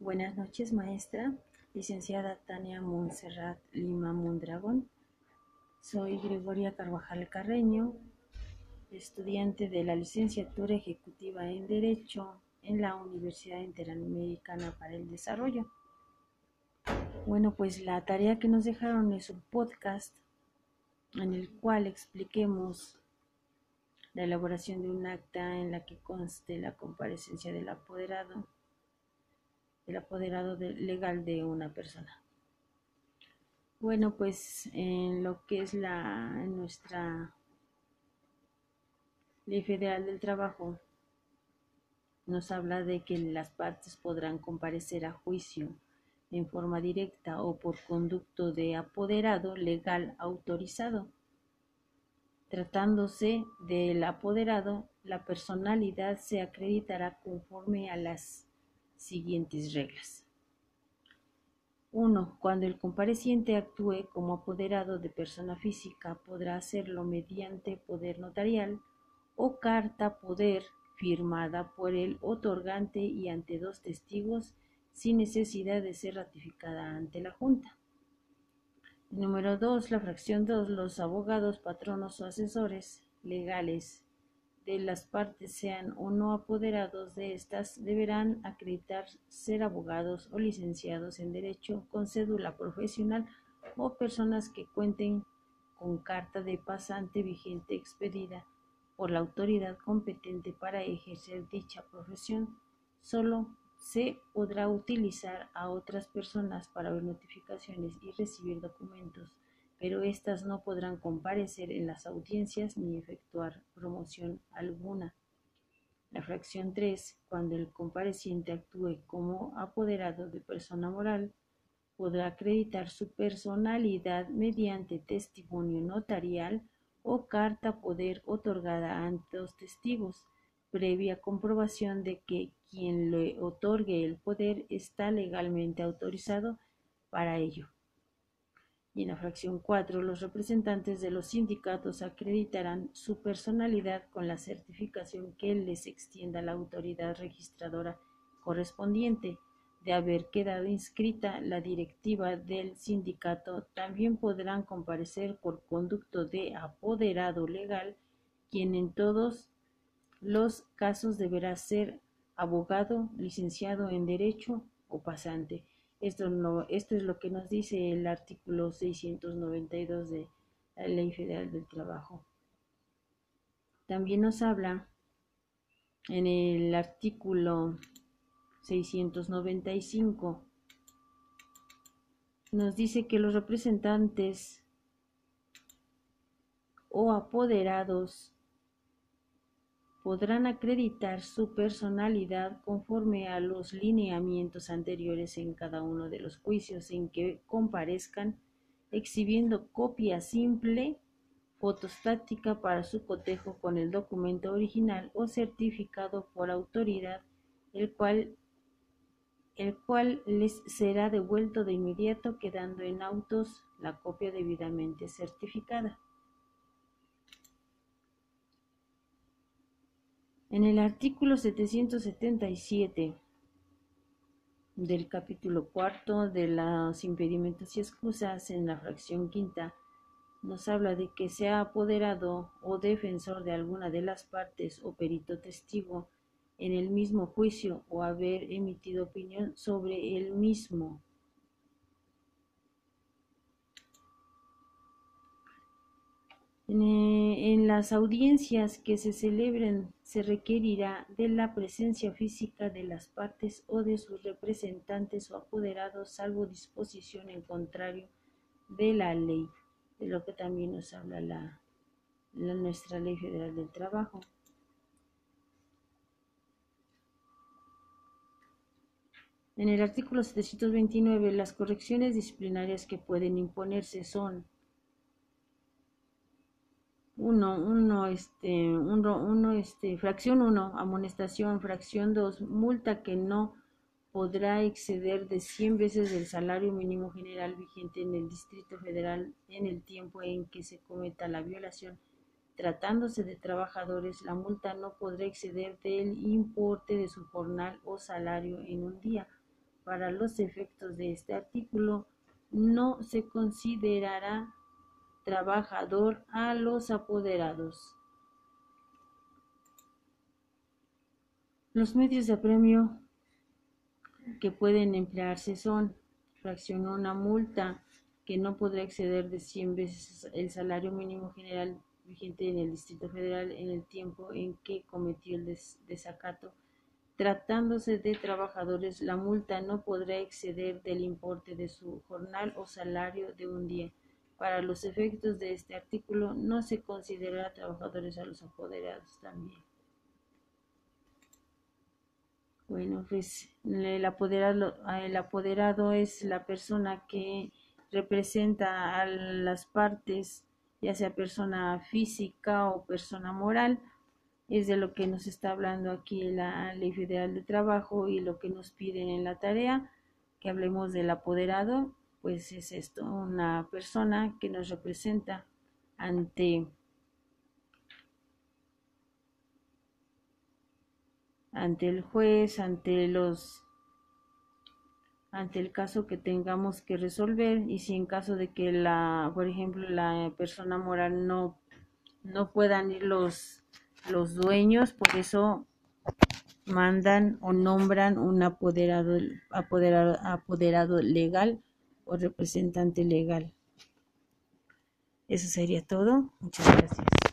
Buenas noches, maestra, licenciada Tania Montserrat Lima Mondragón. Soy Gregoria Carvajal Carreño, estudiante de la licenciatura ejecutiva en Derecho en la Universidad Interamericana para el Desarrollo. Bueno, pues la tarea que nos dejaron es un podcast en el cual expliquemos la elaboración de un acta en la que conste la comparecencia del apoderado el apoderado legal de una persona. Bueno, pues en lo que es la nuestra Ley Federal del Trabajo nos habla de que las partes podrán comparecer a juicio en forma directa o por conducto de apoderado legal autorizado. Tratándose del apoderado, la personalidad se acreditará conforme a las siguientes reglas. 1. Cuando el compareciente actúe como apoderado de persona física, podrá hacerlo mediante poder notarial o carta poder firmada por el otorgante y ante dos testigos sin necesidad de ser ratificada ante la Junta. Número 2. La fracción 2. Los abogados, patronos o asesores legales de las partes sean o no apoderados de estas deberán acreditar ser abogados o licenciados en Derecho con cédula profesional o personas que cuenten con carta de pasante vigente expedida por la autoridad competente para ejercer dicha profesión. Solo se podrá utilizar a otras personas para ver notificaciones y recibir documentos pero éstas no podrán comparecer en las audiencias ni efectuar promoción alguna. La fracción 3. Cuando el compareciente actúe como apoderado de persona moral, podrá acreditar su personalidad mediante testimonio notarial o carta poder otorgada ante los testigos, previa comprobación de que quien le otorgue el poder está legalmente autorizado para ello. Y en la fracción 4, los representantes de los sindicatos acreditarán su personalidad con la certificación que les extienda la autoridad registradora correspondiente de haber quedado inscrita la directiva del sindicato. También podrán comparecer por conducto de apoderado legal, quien en todos los casos deberá ser abogado, licenciado en Derecho o pasante. Esto, no, esto es lo que nos dice el artículo 692 de la Ley Federal del Trabajo. También nos habla en el artículo 695, nos dice que los representantes o apoderados podrán acreditar su personalidad conforme a los lineamientos anteriores en cada uno de los juicios en que comparezcan, exhibiendo copia simple fotostática para su cotejo con el documento original o certificado por autoridad, el cual, el cual les será devuelto de inmediato quedando en autos la copia debidamente certificada. En el artículo 777 del capítulo cuarto de los impedimentos y excusas en la fracción quinta nos habla de que sea apoderado o defensor de alguna de las partes o perito testigo en el mismo juicio o haber emitido opinión sobre el mismo Eh, en las audiencias que se celebren se requerirá de la presencia física de las partes o de sus representantes o apoderados, salvo disposición en contrario de la ley, de lo que también nos habla la, nuestra Ley Federal del Trabajo. En el artículo 729, las correcciones disciplinarias que pueden imponerse son uno, uno, este, uno, uno, este, fracción 1, amonestación, fracción 2, multa que no podrá exceder de 100 veces el salario mínimo general vigente en el Distrito Federal en el tiempo en que se cometa la violación. Tratándose de trabajadores, la multa no podrá exceder del importe de su jornal o salario en un día. Para los efectos de este artículo, no se considerará trabajador a los apoderados. Los medios de apremio que pueden emplearse son fracción una multa que no podrá exceder de 100 veces el salario mínimo general vigente en el Distrito Federal en el tiempo en que cometió el desacato. Tratándose de trabajadores, la multa no podrá exceder del importe de su jornal o salario de un día. Para los efectos de este artículo, no se considera trabajadores a los apoderados también. Bueno, pues el apoderado, el apoderado es la persona que representa a las partes, ya sea persona física o persona moral, es de lo que nos está hablando aquí la Ley Federal de Trabajo y lo que nos piden en la tarea, que hablemos del apoderado, pues es esto, una persona que nos representa ante ante el juez, ante los ante el caso que tengamos que resolver y si en caso de que la, por ejemplo, la persona moral no, no puedan ir los, los dueños, por eso mandan o nombran un apoderado, apoderado, apoderado legal o representante legal. Eso sería todo. Muchas gracias.